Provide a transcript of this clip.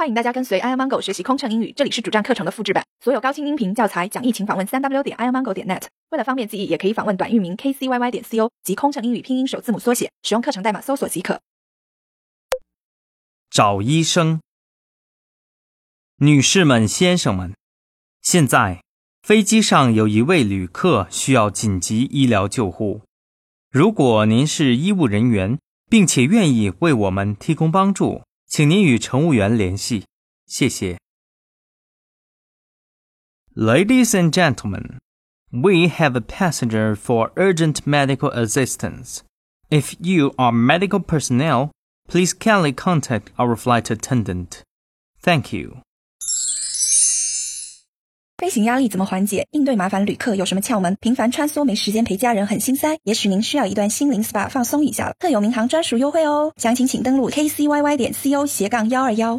欢迎大家跟随 i amango 学习空乘英语，这里是主站课程的复制版，所有高清音频教材讲义，请访问三 w 点 i amango 点 net。为了方便记忆，也可以访问短域名 kcyy 点 co 及空乘英语拼音首字母缩写，使用课程代码搜索即可。找医生，女士们、先生们，现在飞机上有一位旅客需要紧急医疗救护。如果您是医务人员，并且愿意为我们提供帮助。请您与乘务员联系，谢谢。Ladies and gentlemen, we have a passenger for urgent medical assistance. If you are medical personnel, please kindly contact our flight attendant. Thank you. 行压力怎么缓解？应对麻烦旅客有什么窍门？频繁穿梭没时间陪家人很心塞，也许您需要一段心灵 SPA 放松一下了。特有民航专属优惠哦，详情请登录 kcyy 点 co 斜杠幺二幺。